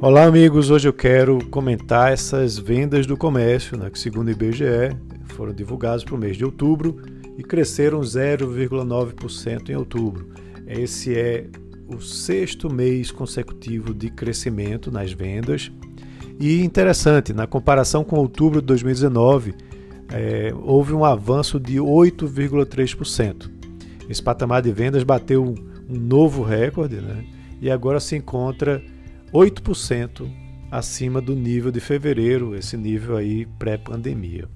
Olá, amigos. Hoje eu quero comentar essas vendas do comércio, né, que, segundo o IBGE, foram divulgadas para o mês de outubro e cresceram 0,9% em outubro. Esse é o sexto mês consecutivo de crescimento nas vendas. E interessante, na comparação com outubro de 2019, é, houve um avanço de 8,3%. Esse patamar de vendas bateu um, novo recorde né, e agora se encontra 8% acima do nível de fevereiro, esse nível aí pré-pandemia.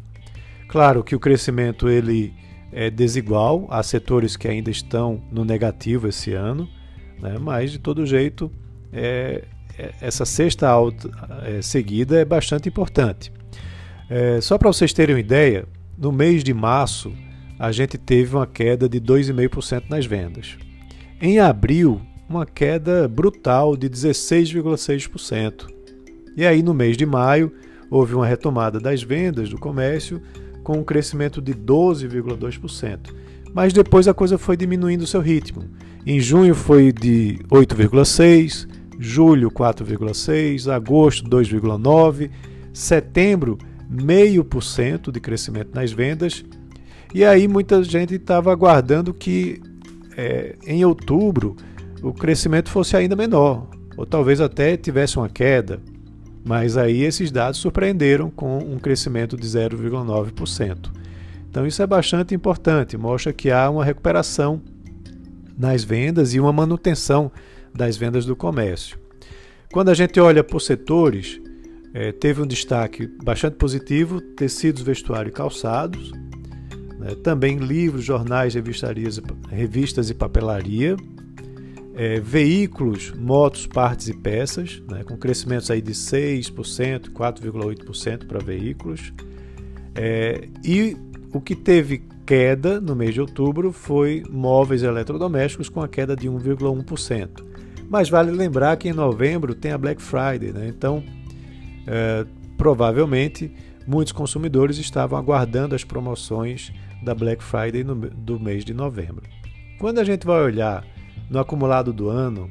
Claro que o crescimento ele é desigual, há setores que ainda estão no negativo esse ano, né? mas de todo jeito é, é, essa sexta alta é, seguida é bastante importante. É, só para vocês terem uma ideia, no mês de março a gente teve uma queda de 2,5% nas vendas. Em abril uma queda brutal de 16,6%. E aí, no mês de maio, houve uma retomada das vendas do comércio com um crescimento de 12,2%. Mas depois a coisa foi diminuindo seu ritmo. Em junho foi de 8,6%, julho 4,6%, agosto 2,9%, setembro 0,5% de crescimento nas vendas. E aí muita gente estava aguardando que é, em outubro o crescimento fosse ainda menor, ou talvez até tivesse uma queda. Mas aí esses dados surpreenderam com um crescimento de 0,9%. Então isso é bastante importante, mostra que há uma recuperação nas vendas e uma manutenção das vendas do comércio. Quando a gente olha por setores, é, teve um destaque bastante positivo: tecidos, vestuário e calçados, né? também livros, jornais, revistas e papelaria, é, veículos, motos, partes e peças, né, com crescimentos aí de 6%, 4,8% para veículos. É, e o que teve queda no mês de outubro foi móveis eletrodomésticos com a queda de 1,1%. Mas vale lembrar que em novembro tem a Black Friday, né? então é, provavelmente muitos consumidores estavam aguardando as promoções da Black Friday no, do mês de novembro. Quando a gente vai olhar no acumulado do ano,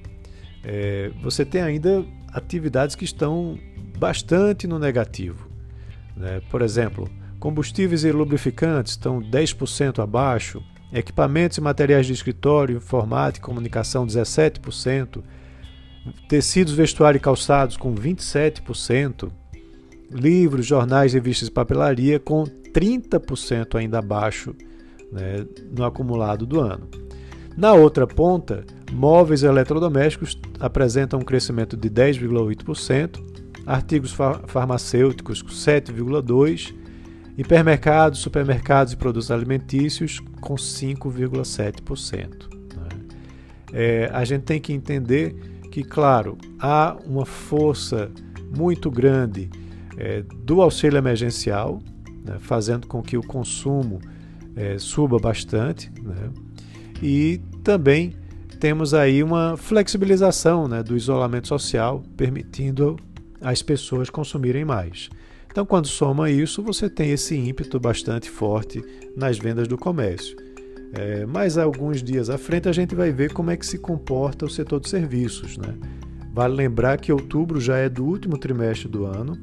é, você tem ainda atividades que estão bastante no negativo. Né? Por exemplo, combustíveis e lubrificantes estão 10% abaixo, equipamentos e materiais de escritório, informática e comunicação 17%, tecidos, vestuário e calçados com 27%, livros, jornais, revistas e papelaria com 30% ainda abaixo né, no acumulado do ano. Na outra ponta, móveis e eletrodomésticos apresentam um crescimento de 10,8%, artigos farmacêuticos 7,2%, hipermercados, supermercados e produtos alimentícios com 5,7%. Né? É, a gente tem que entender que, claro, há uma força muito grande é, do auxílio emergencial, né, fazendo com que o consumo é, suba bastante. Né? E também temos aí uma flexibilização né, do isolamento social, permitindo as pessoas consumirem mais. Então, quando soma isso, você tem esse ímpeto bastante forte nas vendas do comércio. É, mas alguns dias à frente a gente vai ver como é que se comporta o setor de serviços. Né? Vale lembrar que outubro já é do último trimestre do ano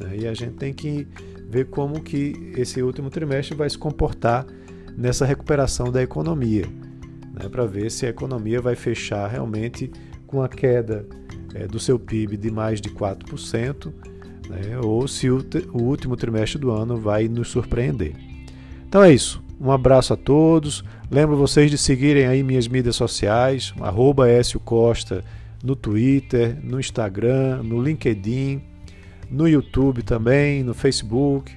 né? e a gente tem que ver como que esse último trimestre vai se comportar nessa recuperação da economia né, para ver se a economia vai fechar realmente com a queda é, do seu PIB de mais de 4%, né, ou se o, o último trimestre do ano vai nos surpreender. Então é isso. Um abraço a todos. Lembro vocês de seguirem aí minhas mídias sociais, arroba Costa no Twitter, no Instagram, no LinkedIn, no YouTube também, no Facebook.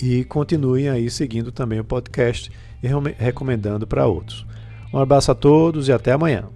E continuem aí seguindo também o podcast e recomendando para outros. Um abraço a todos e até amanhã.